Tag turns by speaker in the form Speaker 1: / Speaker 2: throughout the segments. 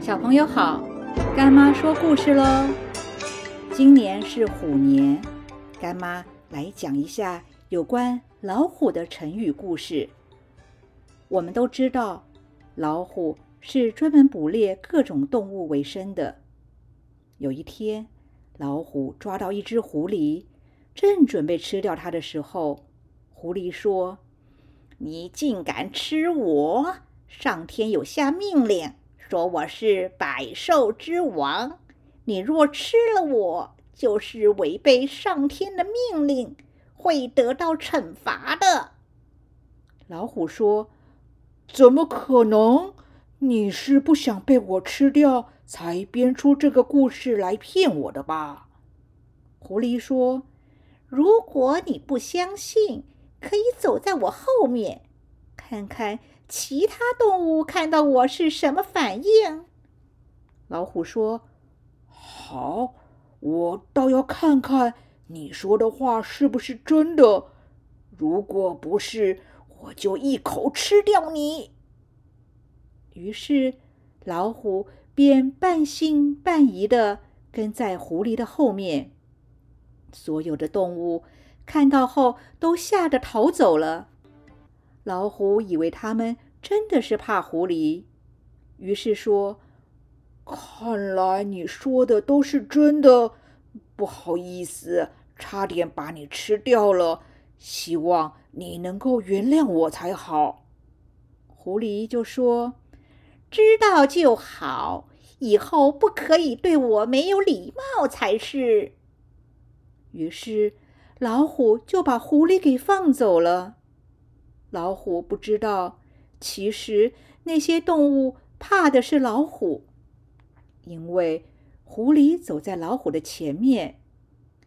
Speaker 1: 小朋友好，干妈说故事喽。今年是虎年，干妈来讲一下有关老虎的成语故事。我们都知道，老虎是专门捕猎各种动物为生的。有一天，老虎抓到一只狐狸，正准备吃掉它的时候，狐狸说：“
Speaker 2: 你竟敢吃我！上天有下命令。”说我是百兽之王，你若吃了我，就是违背上天的命令，会得到惩罚的。
Speaker 1: 老虎说：“
Speaker 3: 怎么可能？你是不想被我吃掉，才编出这个故事来骗我的吧？”
Speaker 1: 狐狸说：“
Speaker 2: 如果你不相信，可以走在我后面，看看。”其他动物看到我是什么反应？
Speaker 1: 老虎说：“
Speaker 3: 好，我倒要看看你说的话是不是真的。如果不是，我就一口吃掉你。”
Speaker 1: 于是，老虎便半信半疑的跟在狐狸的后面。所有的动物看到后，都吓得逃走了。老虎以为他们真的是怕狐狸，于是说：“
Speaker 3: 看来你说的都是真的，不好意思，差点把你吃掉了。希望你能够原谅我才好。”
Speaker 1: 狐狸就说：“
Speaker 2: 知道就好，以后不可以对我没有礼貌才是。”
Speaker 1: 于是老虎就把狐狸给放走了。老虎不知道，其实那些动物怕的是老虎，因为狐狸走在老虎的前面，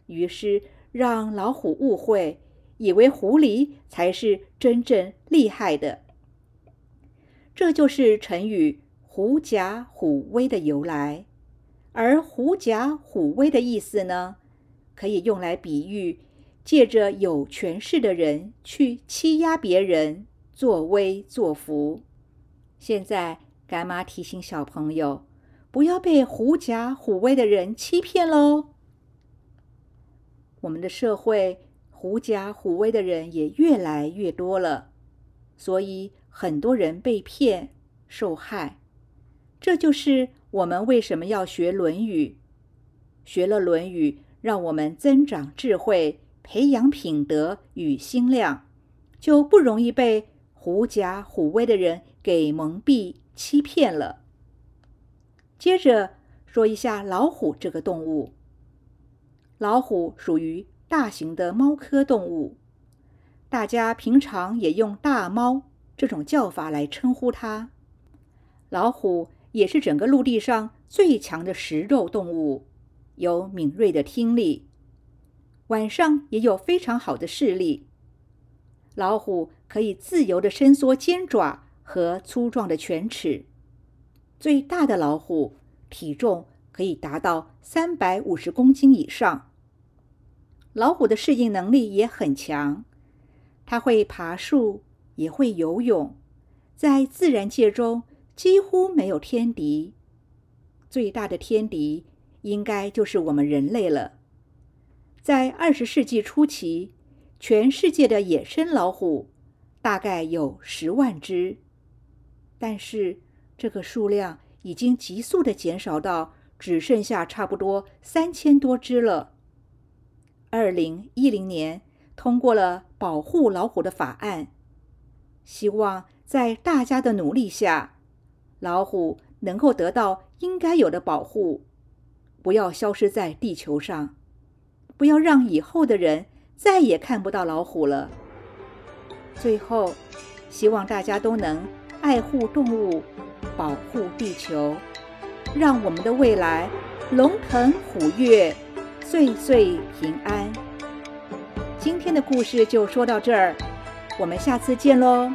Speaker 1: 于是让老虎误会，以为狐狸才是真正厉害的。这就是成语“狐假虎威”的由来。而“狐假虎威”的意思呢，可以用来比喻。借着有权势的人去欺压别人，作威作福。现在干妈提醒小朋友，不要被狐假虎威的人欺骗喽。我们的社会狐假虎威的人也越来越多了，所以很多人被骗受害。这就是我们为什么要学《论语》，学了《论语》，让我们增长智慧。培养品德与心量，就不容易被狐假虎威的人给蒙蔽、欺骗了。接着说一下老虎这个动物。老虎属于大型的猫科动物，大家平常也用大猫这种叫法来称呼它。老虎也是整个陆地上最强的食肉动物，有敏锐的听力。晚上也有非常好的视力。老虎可以自由的伸缩尖爪和粗壮的犬齿。最大的老虎体重可以达到三百五十公斤以上。老虎的适应能力也很强，它会爬树，也会游泳，在自然界中几乎没有天敌。最大的天敌应该就是我们人类了。在二十世纪初期，全世界的野生老虎大概有十万只，但是这个数量已经急速的减少到只剩下差不多三千多只了。二零一零年通过了保护老虎的法案，希望在大家的努力下，老虎能够得到应该有的保护，不要消失在地球上。不要让以后的人再也看不到老虎了。最后，希望大家都能爱护动物，保护地球，让我们的未来龙腾虎跃，岁岁平安。今天的故事就说到这儿，我们下次见喽。